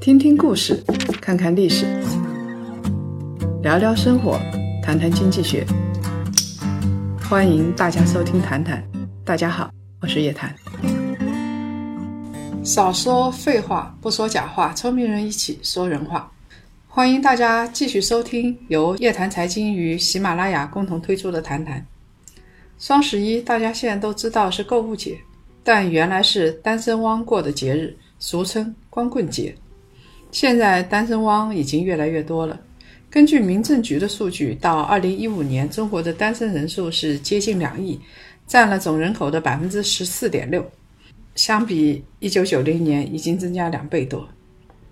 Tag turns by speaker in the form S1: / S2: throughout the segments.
S1: 听听故事，看看历史，聊聊生活，谈谈经济学。欢迎大家收听《谈谈》，大家好，我是叶檀。少说废话，不说假话，聪明人一起说人话。欢迎大家继续收听由叶檀财经与喜马拉雅共同推出的《谈谈》。双十一，大家现在都知道是购物节，但原来是单身汪过的节日，俗称光棍节。现在单身汪已经越来越多了。根据民政局的数据，到二零一五年，中国的单身人数是接近两亿，占了总人口的百分之十四点六。相比一九九零年，已经增加两倍多。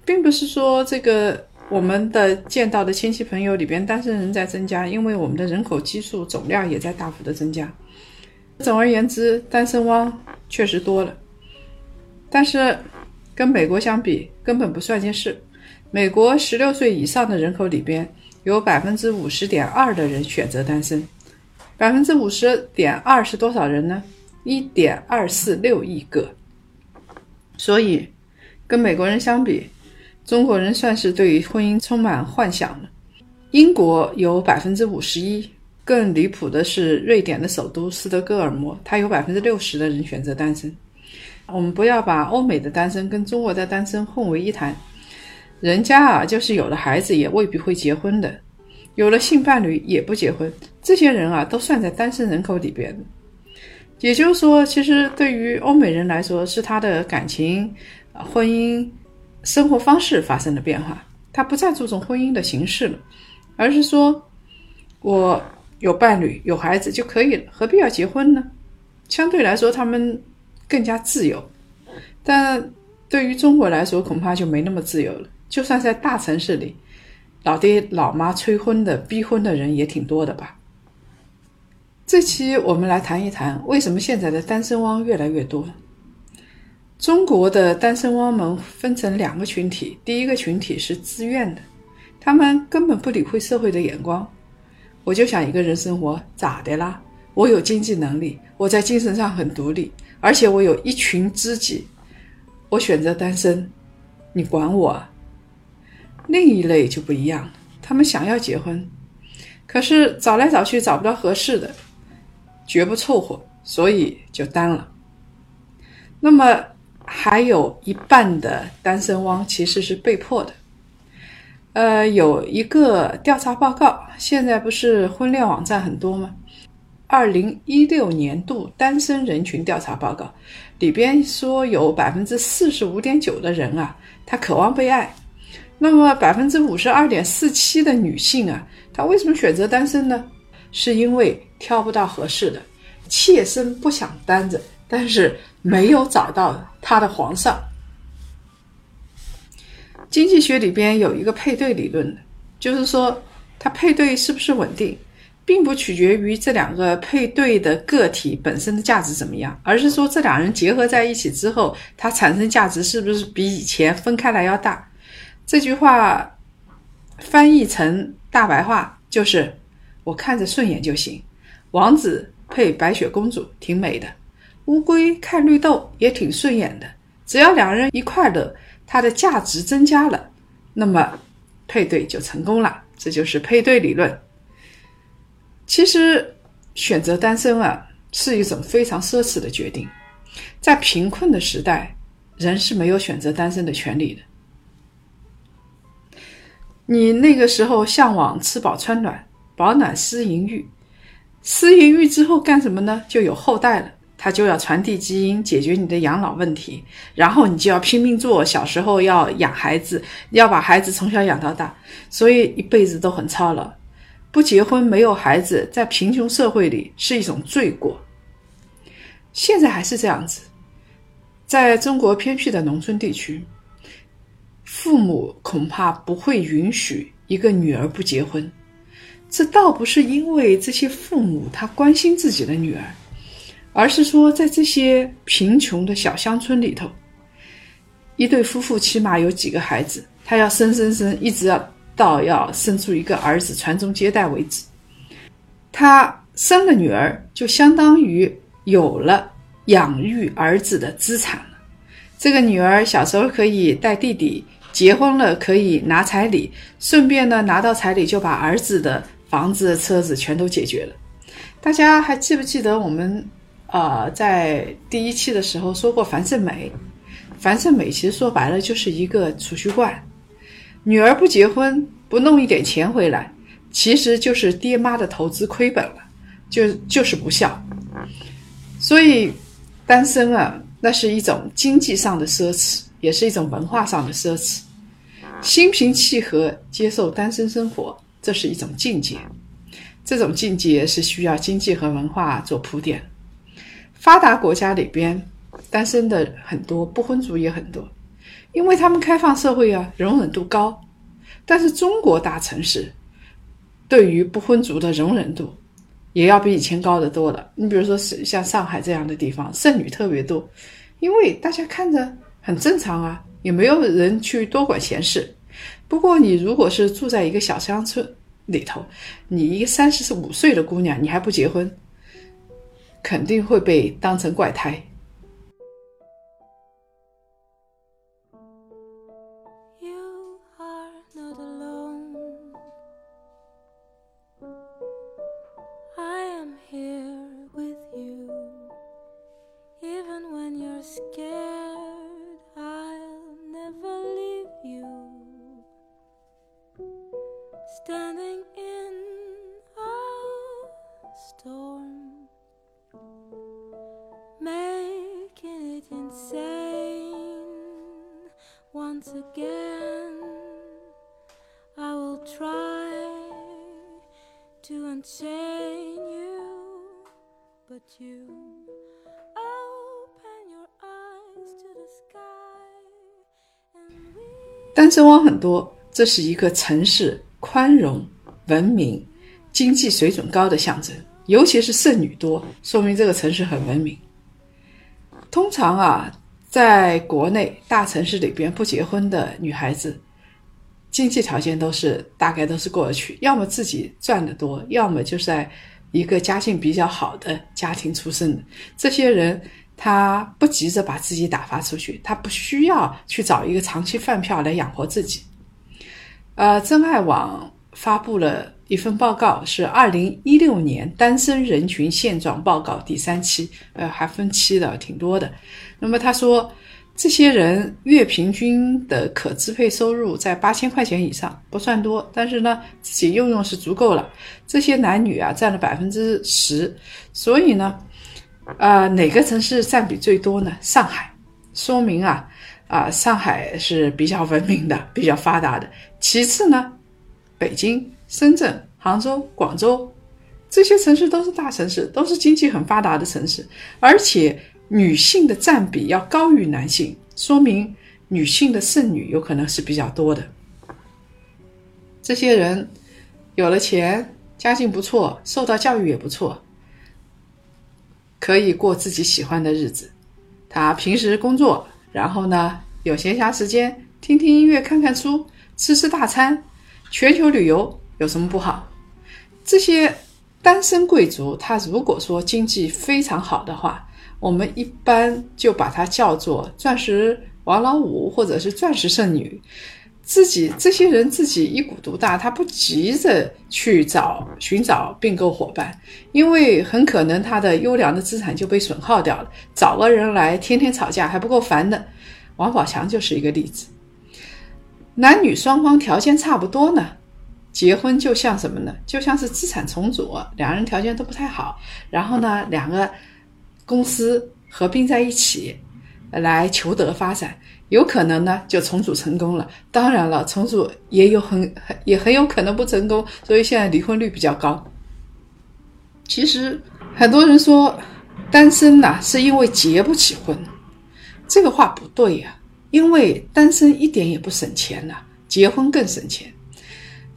S1: 并不是说这个我们的见到的亲戚朋友里边单身人在增加，因为我们的人口基数总量也在大幅的增加。总而言之，单身汪确实多了，但是。跟美国相比，根本不算件事。美国十六岁以上的人口里边，有百分之五十点二的人选择单身。百分之五十点二是多少人呢？一点二四六亿个。所以，跟美国人相比，中国人算是对婚姻充满幻想了。英国有百分之五十一，更离谱的是，瑞典的首都斯德哥尔摩，它有百分之六十的人选择单身。我们不要把欧美的单身跟中国的单身混为一谈，人家啊，就是有了孩子也未必会结婚的，有了性伴侣也不结婚，这些人啊都算在单身人口里边的。也就是说，其实对于欧美人来说，是他的感情、婚姻、生活方式发生了变化，他不再注重婚姻的形式了，而是说我有伴侣、有孩子就可以了，何必要结婚呢？相对来说，他们。更加自由，但对于中国来说，恐怕就没那么自由了。就算在大城市里，老爹老妈催婚的、逼婚的人也挺多的吧。这期我们来谈一谈，为什么现在的单身汪越来越多。中国的单身汪们分成两个群体，第一个群体是自愿的，他们根本不理会社会的眼光，我就想一个人生活，咋的啦？我有经济能力，我在精神上很独立。而且我有一群知己，我选择单身，你管我？另一类就不一样，他们想要结婚，可是找来找去找不到合适的，绝不凑合，所以就单了。那么还有一半的单身汪其实是被迫的。呃，有一个调查报告，现在不是婚恋网站很多吗？二零一六年度单身人群调查报告里边说，有百分之四十五点九的人啊，他渴望被爱。那么百分之五十二点四七的女性啊，她为什么选择单身呢？是因为挑不到合适的，妾身不想单着，但是没有找到她的皇上。经济学里边有一个配对理论，就是说它配对是不是稳定？并不取决于这两个配对的个体本身的价值怎么样，而是说这两人结合在一起之后，它产生价值是不是比以前分开来要大？这句话翻译成大白话就是：我看着顺眼就行。王子配白雪公主挺美的，乌龟看绿豆也挺顺眼的。只要两人一块乐，它的价值增加了，那么配对就成功了。这就是配对理论。其实，选择单身啊，是一种非常奢侈的决定。在贫困的时代，人是没有选择单身的权利的。你那个时候向往吃饱穿暖，保暖思淫欲，思淫欲之后干什么呢？就有后代了，他就要传递基因，解决你的养老问题。然后你就要拼命做，小时候要养孩子，要把孩子从小养到大，所以一辈子都很操劳。不结婚没有孩子，在贫穷社会里是一种罪过。现在还是这样子，在中国偏僻的农村地区，父母恐怕不会允许一个女儿不结婚。这倒不是因为这些父母他关心自己的女儿，而是说在这些贫穷的小乡村里头，一对夫妇起码有几个孩子，他要生生生，一直要。到要生出一个儿子传宗接代为止，他生了女儿，就相当于有了养育儿子的资产。这个女儿小时候可以带弟弟，结婚了可以拿彩礼，顺便呢拿到彩礼就把儿子的房子、车子全都解决了。大家还记不记得我们呃在第一期的时候说过樊胜美？樊胜美其实说白了就是一个储蓄罐，女儿不结婚不弄一点钱回来，其实就是爹妈的投资亏本了，就就是不孝。所以单身啊。那是一种经济上的奢侈，也是一种文化上的奢侈。心平气和接受单身生活，这是一种境界。这种境界是需要经济和文化做铺垫。发达国家里边，单身的很多，不婚族也很多，因为他们开放社会啊，容忍度高。但是中国大城市对于不婚族的容忍度。也要比以前高得多了。你比如说，是像上海这样的地方，剩女特别多，因为大家看着很正常啊，也没有人去多管闲事。不过，你如果是住在一个小乡村里头，你一个三十五岁的姑娘，你还不结婚，肯定会被当成怪胎。
S2: Chain you but you open your eyes to the sky and we
S1: 单身汪很多这是一个城市宽容文明经济水准高的象征尤其是剩女多说明这个城市很文明。通常啊在国内大城市里边不结婚的女孩子经济条件都是大概都是过得去，要么自己赚得多，要么就是在一个家境比较好的家庭出生的。这些人。他不急着把自己打发出去，他不需要去找一个长期饭票来养活自己。呃，真爱网发布了一份报告，是二零一六年单身人群现状报告第三期，呃，还分期的，挺多的。那么他说，这些人月平均的可支配收入在八千块钱以上，不算多，但是呢，自己用用是足够了。这些男女啊，占了百分之十，所以呢。啊，哪个城市占比最多呢？上海，说明啊，啊，上海是比较文明的、比较发达的。其次呢，北京、深圳、杭州、广州这些城市都是大城市，都是经济很发达的城市，而且女性的占比要高于男性，说明女性的剩女有可能是比较多的。这些人有了钱，家境不错，受到教育也不错。可以过自己喜欢的日子，他平时工作，然后呢有闲暇时间听听音乐、看看书、吃吃大餐，全球旅游有什么不好？这些单身贵族，他如果说经济非常好的话，我们一般就把它叫做钻石王老五或者是钻石剩女。自己这些人自己一股独大，他不急着去找寻找并购伙伴，因为很可能他的优良的资产就被损耗掉了。找个人来天天吵架还不够烦的，王宝强就是一个例子。男女双方条件差不多呢，结婚就像什么呢？就像是资产重组，两人条件都不太好，然后呢，两个公司合并在一起，来求得发展。有可能呢，就重组成功了。当然了，重组也有很很也很有可能不成功，所以现在离婚率比较高。其实很多人说单身呐是因为结不起婚，这个话不对呀。因为单身一点也不省钱呐，结婚更省钱。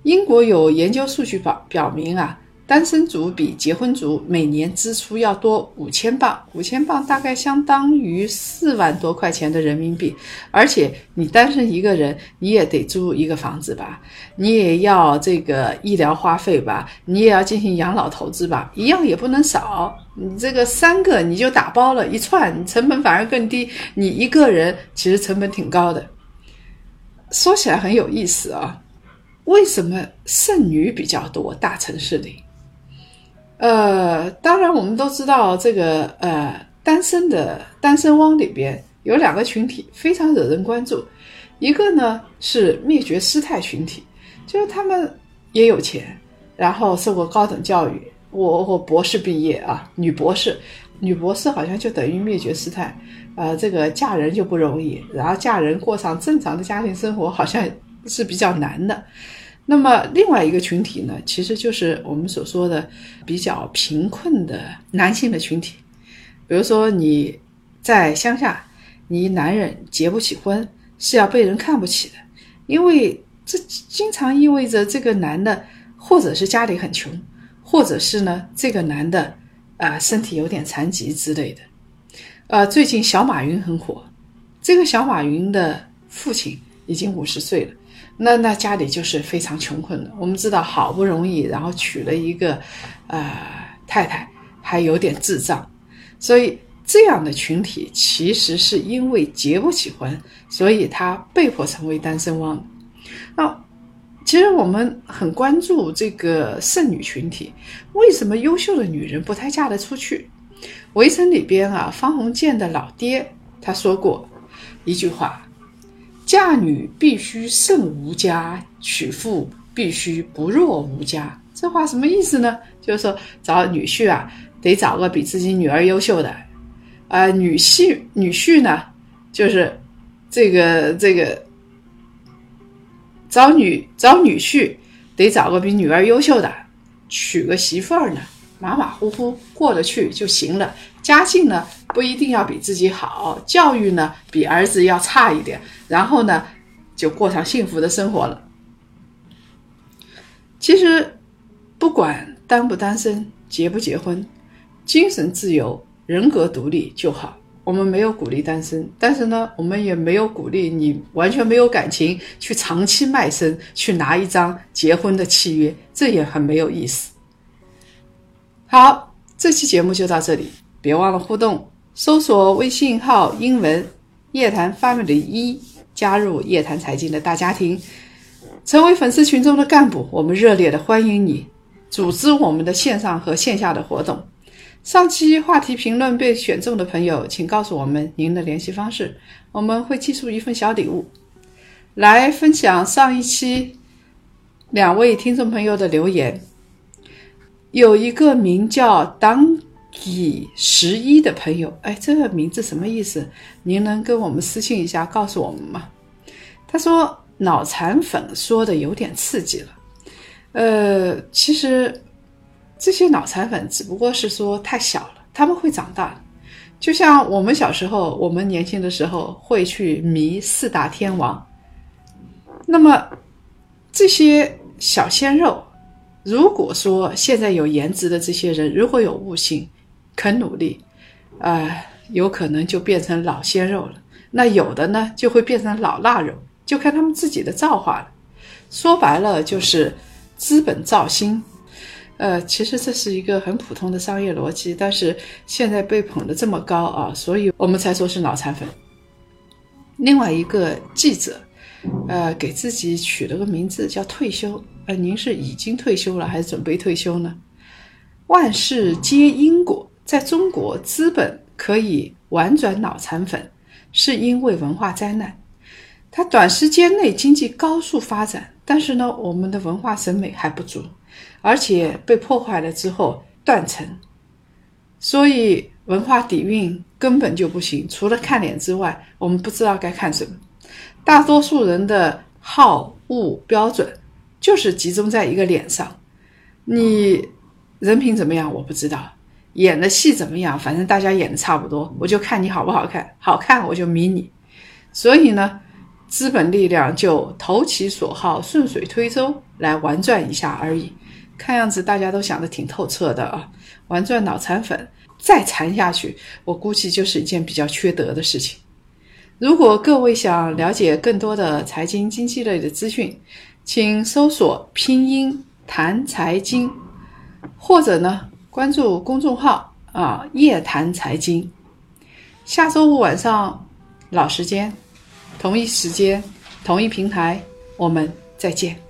S1: 英国有研究数据表表明啊，单身族比结婚族每年支出要多五千镑，五千镑大概相当于四万多块钱的人民币。而且你单身一个人，你也得租一个房子吧，你也要这个医疗花费吧，你也要进行养老投资吧，一样也不能少。你这个三个你就打包了一串，成本反而更低。你一个人其实成本挺高的。说起来很有意思啊，为什么剩女比较多？大城市里？呃，当然，我们都知道这个呃，单身的单身汪里边有两个群体非常惹人关注，一个呢是灭绝师太群体，就是他们也有钱，然后受过高等教育，我我博士毕业啊，女博士，女博士好像就等于灭绝师太，呃，这个嫁人就不容易，然后嫁人过上正常的家庭生活好像是比较难的。那么另外一个群体呢，其实就是我们所说的比较贫困的男性的群体。比如说你在乡下，你男人结不起婚是要被人看不起的，因为这经常意味着这个男的或者是家里很穷，或者是呢这个男的啊身体有点残疾之类的。呃，最近小马云很火，这个小马云的父亲已经五十岁了。那那家里就是非常穷困的。我们知道，好不容易然后娶了一个，呃太太，还有点智障，所以这样的群体其实是因为结不起婚，所以他被迫成为单身汪。那其实我们很关注这个剩女群体，为什么优秀的女人不太嫁得出去？围城里边啊，方鸿渐的老爹他说过一句话。嫁女必须胜无家，娶妇必须不弱无家。这话什么意思呢？就是说找女婿啊，得找个比自己女儿优秀的。啊，女婿女婿呢，就是这个这个找女找女婿得找个比女儿优秀的，娶个媳妇儿呢，马马虎虎过得去就行了。家境呢不一定要比自己好，教育呢比儿子要差一点，然后呢就过上幸福的生活了。其实不管单不单身、结不结婚，精神自由、人格独立就好。我们没有鼓励单身，但是呢，我们也没有鼓励你完全没有感情去长期卖身，去拿一张结婚的契约，这也很没有意思。好，这期节目就到这里。别忘了互动，搜索微信号英文夜谈 family 一，加入夜谈财经的大家庭，成为粉丝群中的干部。我们热烈的欢迎你，组织我们的线上和线下的活动。上期话题评论被选中的朋友，请告诉我们您的联系方式，我们会寄出一份小礼物，来分享上一期两位听众朋友的留言。有一个名叫当。以十一的朋友，哎，这个名字什么意思？您能跟我们私信一下，告诉我们吗？他说脑残粉说的有点刺激了。呃，其实这些脑残粉只不过是说太小了，他们会长大。就像我们小时候，我们年轻的时候会去迷四大天王。那么这些小鲜肉，如果说现在有颜值的这些人，如果有悟性。肯努力，啊，有可能就变成老鲜肉了。那有的呢，就会变成老腊肉，就看他们自己的造化了。说白了，就是资本造星。呃，其实这是一个很普通的商业逻辑，但是现在被捧得这么高啊，所以我们才说是脑残粉。另外一个记者，呃，给自己取了个名字叫退休。呃，您是已经退休了，还是准备退休呢？万事皆因果。在中国，资本可以玩转脑残粉，是因为文化灾难。它短时间内经济高速发展，但是呢，我们的文化审美还不足，而且被破坏了之后断层，所以文化底蕴根本就不行。除了看脸之外，我们不知道该看什么。大多数人的好恶标准就是集中在一个脸上，你人品怎么样，我不知道。演的戏怎么样？反正大家演的差不多，我就看你好不好看，好看我就迷你。所以呢，资本力量就投其所好，顺水推舟来玩转一下而已。看样子大家都想得挺透彻的啊，玩转脑残粉，再残下去，我估计就是一件比较缺德的事情。如果各位想了解更多的财经经济类的资讯，请搜索拼音谈财经，或者呢关注公众号啊夜谈财经。下周五晚上老时间，同一时间，同一平台，我们再见。